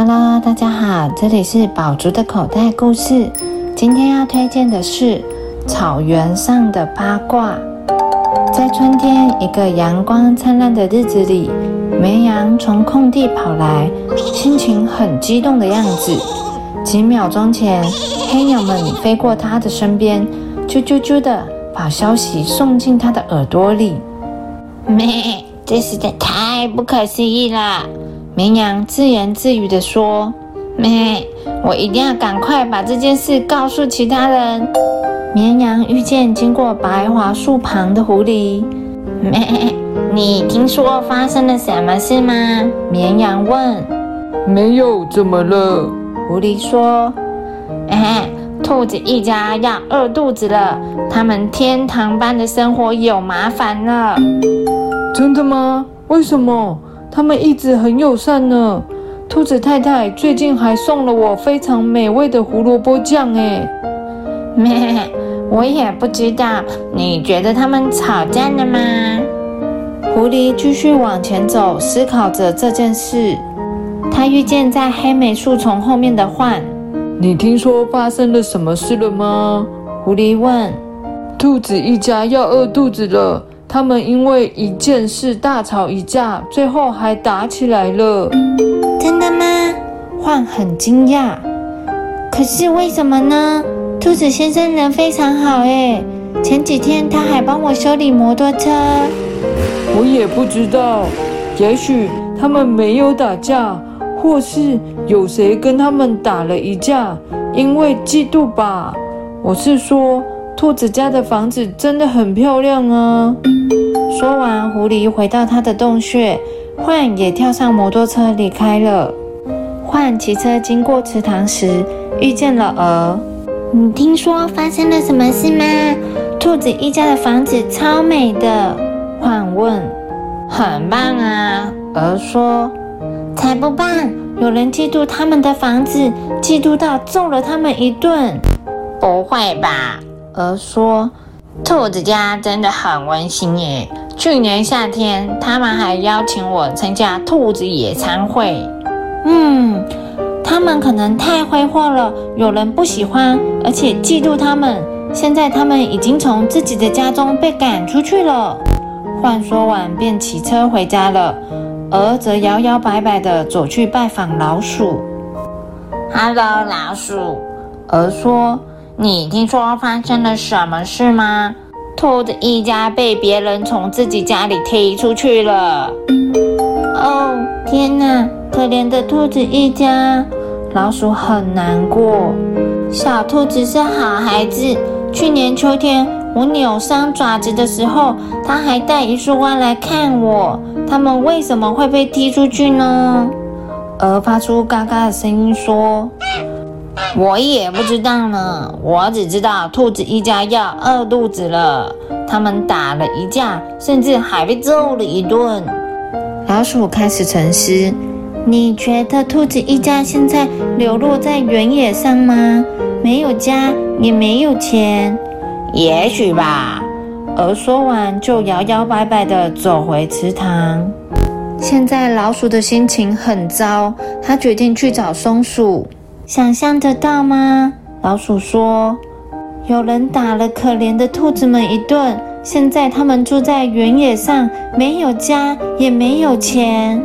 Hello，大家好，这里是宝竹的口袋故事。今天要推荐的是草原上的八卦。在春天一个阳光灿烂的日子里，绵羊从空地跑来，心情很激动的样子。几秒钟前，黑鸟们飞过它的身边，啾啾啾的把消息送进它的耳朵里。咩，这实在太不可思议了。绵羊自言自语地说：“咩，我一定要赶快把这件事告诉其他人。”绵羊遇见经过白桦树旁的狐狸。“咩，你听说发生了什么事吗？”绵羊问。“没有，怎么了？”狐狸说。“哎，兔子一家要饿肚子了，他们天堂般的生活有麻烦了。”“真的吗？为什么？”他们一直很友善呢。兔子太太最近还送了我非常美味的胡萝卜酱哎。咩，我也不知道。你觉得他们吵架了吗？狐狸继续往前走，思考着这件事。他遇见在黑莓树丛后面的獾。你听说发生了什么事了吗？狐狸问。兔子一家要饿肚子了。他们因为一件事大吵一架，最后还打起来了。真的吗？獾很惊讶。可是为什么呢？兔子先生人非常好诶，前几天他还帮我修理摩托车。我也不知道，也许他们没有打架，或是有谁跟他们打了一架，因为嫉妒吧。我是说。兔子家的房子真的很漂亮啊！说完，狐狸回到它的洞穴，獾也跳上摩托车离开了。獾骑车经过池塘时，遇见了鹅。你听说发生了什么事吗？兔子一家的房子超美的。獾问。很棒啊！鹅说。才不棒！有人嫉妒他们的房子，嫉妒到揍了他们一顿。不会吧？鹅说：“兔子家真的很温馨耶！去年夏天，他们还邀请我参加兔子野餐会。嗯，他们可能太挥霍了，有人不喜欢，而且嫉妒他们。现在他们已经从自己的家中被赶出去了。”话说完，便骑车回家了。鹅则摇摇摆摆地走去拜访老鼠。“Hello，老鼠。”鹅说。你听说发生了什么事吗？兔子一家被别人从自己家里踢出去了。哦，天哪！可怜的兔子一家，老鼠很难过。小兔子是好孩子。去年秋天我扭伤爪子的时候，它还带一束花来看我。它们为什么会被踢出去呢？鹅发出嘎嘎的声音说。我也不知道呢，我只知道兔子一家要饿肚子了。他们打了一架，甚至还被揍了一顿。老鼠开始沉思：你觉得兔子一家现在流落在原野上吗？没有家，也没有钱。也许吧。而说完，就摇摇摆摆地走回池塘。现在老鼠的心情很糟，它决定去找松鼠。想象得到吗？老鼠说：“有人打了可怜的兔子们一顿，现在他们住在原野上，没有家，也没有钱。”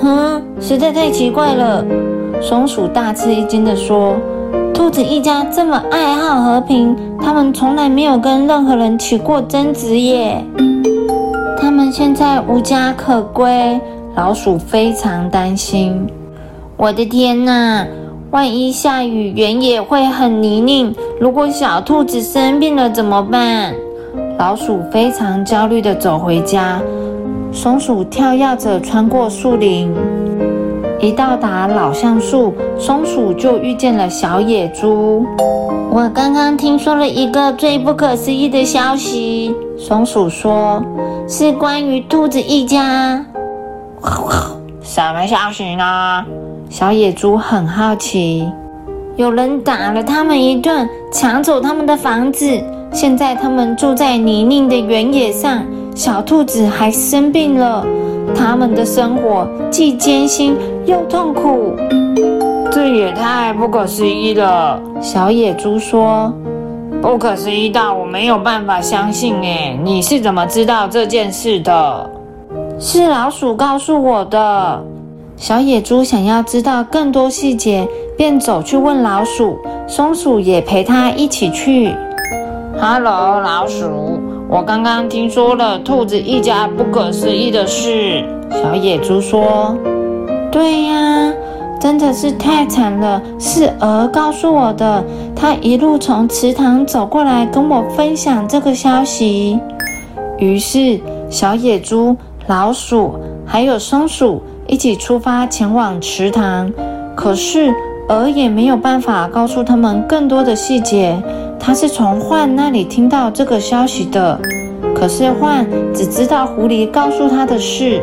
哼，实在太奇怪了。松鼠大吃一惊地说：“兔子一家这么爱好和平，他们从来没有跟任何人起过争执耶。他们现在无家可归。”老鼠非常担心。我的天哪！万一下雨，原野会很泥泞。如果小兔子生病了怎么办？老鼠非常焦虑地走回家。松鼠跳跃着穿过树林，一到达老橡树，松鼠就遇见了小野猪。我刚刚听说了一个最不可思议的消息，松鼠说，是关于兔子一家。什么消息呢？小野猪很好奇，有人打了他们一顿，抢走他们的房子，现在他们住在泥泞的原野上。小兔子还生病了，它他们的生活既艰辛又痛苦。这也太不可思议了！小野猪说：“不可思议到我没有办法相信。”哎，你是怎么知道这件事的？是老鼠告诉我的。小野猪想要知道更多细节，便走去问老鼠。松鼠也陪他一起去。Hello，老鼠，我刚刚听说了兔子一家不可思议的事。小野猪说：“对呀。”真的是太惨了，是鹅告诉我的。它一路从池塘走过来跟我分享这个消息。于是，小野猪、老鼠还有松鼠一起出发前往池塘。可是，鹅也没有办法告诉他们更多的细节。他是从獾那里听到这个消息的。可是，獾只知道狐狸告诉他的事，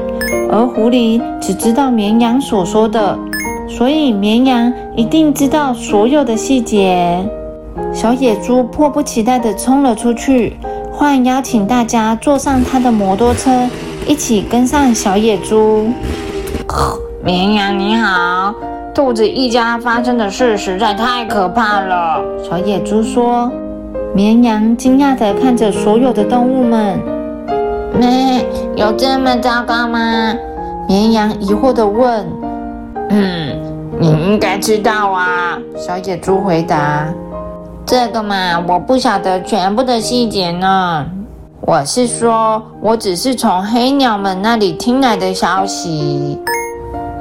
而狐狸只知道绵羊所说的。所以绵羊一定知道所有的细节。小野猪迫不及待地冲了出去，獾邀请大家坐上他的摩托车，一起跟上小野猪。绵羊你好，兔子一家发生的事实在太可怕了。小野猪说。绵羊惊讶地看着所有的动物们。咩，有这么糟糕吗？绵羊疑惑地问。嗯。你应该知道啊，小野猪回答：“这个嘛，我不晓得全部的细节呢。我是说，我只是从黑鸟们那里听来的消息。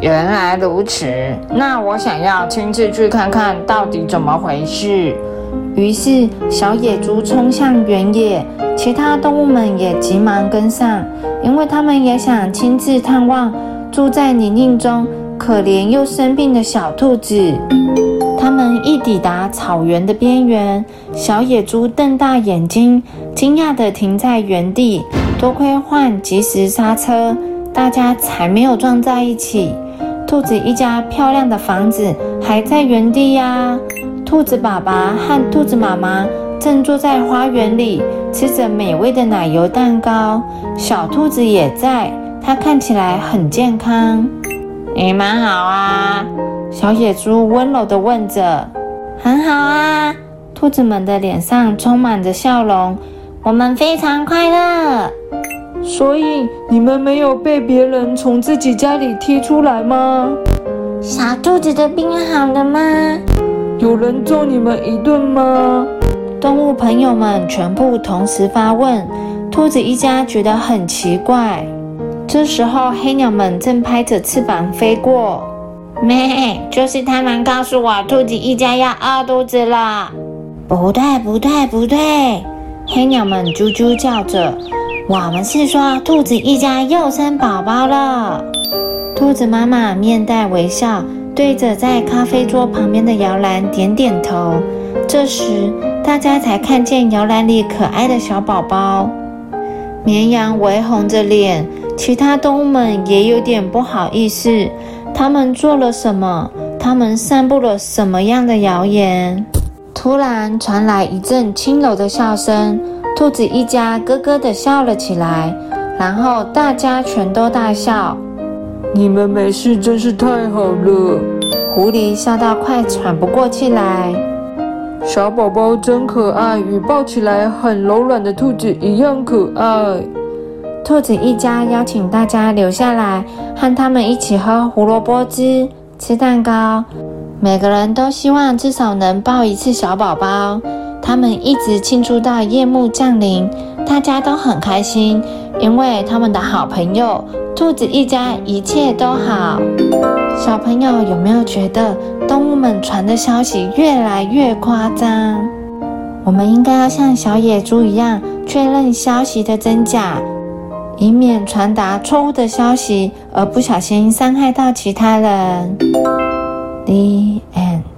原来如此，那我想要亲自去看看到底怎么回事。”于是，小野猪冲向原野，其他动物们也急忙跟上，因为他们也想亲自探望住在泥泞中。可怜又生病的小兔子，他们一抵达草原的边缘，小野猪瞪大眼睛，惊讶地停在原地。多亏獾及时刹车，大家才没有撞在一起。兔子一家漂亮的房子还在原地呀。兔子爸爸和兔子妈妈正坐在花园里吃着美味的奶油蛋糕，小兔子也在，它看起来很健康。你们好啊，小野猪温柔地问着。很好啊，兔子们的脸上充满着笑容。我们非常快乐。所以你们没有被别人从自己家里踢出来吗？小兔子的病好了吗？有人揍你们一顿吗？动物朋友们全部同时发问。兔子一家觉得很奇怪。这时候，黑鸟们正拍着翅膀飞过。咩，就是他们告诉我，兔子一家要饿肚子了。不对，不对，不对！黑鸟们啾啾叫着。我们是说，兔子一家又生宝宝了。兔子妈妈面带微笑，对着在咖啡桌旁边的摇篮点点头。这时，大家才看见摇篮里可爱的小宝宝。绵羊微红着脸。其他动物们也有点不好意思，他们做了什么？他们散布了什么样的谣言？突然传来一阵轻柔的笑声，兔子一家咯咯地笑了起来，然后大家全都大笑。你们没事真是太好了！狐狸笑到快喘不过气来。小宝宝真可爱，与抱起来很柔软的兔子一样可爱。兔子一家邀请大家留下来，和他们一起喝胡萝卜汁、吃蛋糕。每个人都希望至少能抱一次小宝宝。他们一直庆祝到夜幕降临，大家都很开心，因为他们的好朋友兔子一家一切都好。小朋友有没有觉得动物们传的消息越来越夸张？我们应该要像小野猪一样确认消息的真假。以免传达错误的消息而不小心伤害到其他人。The end.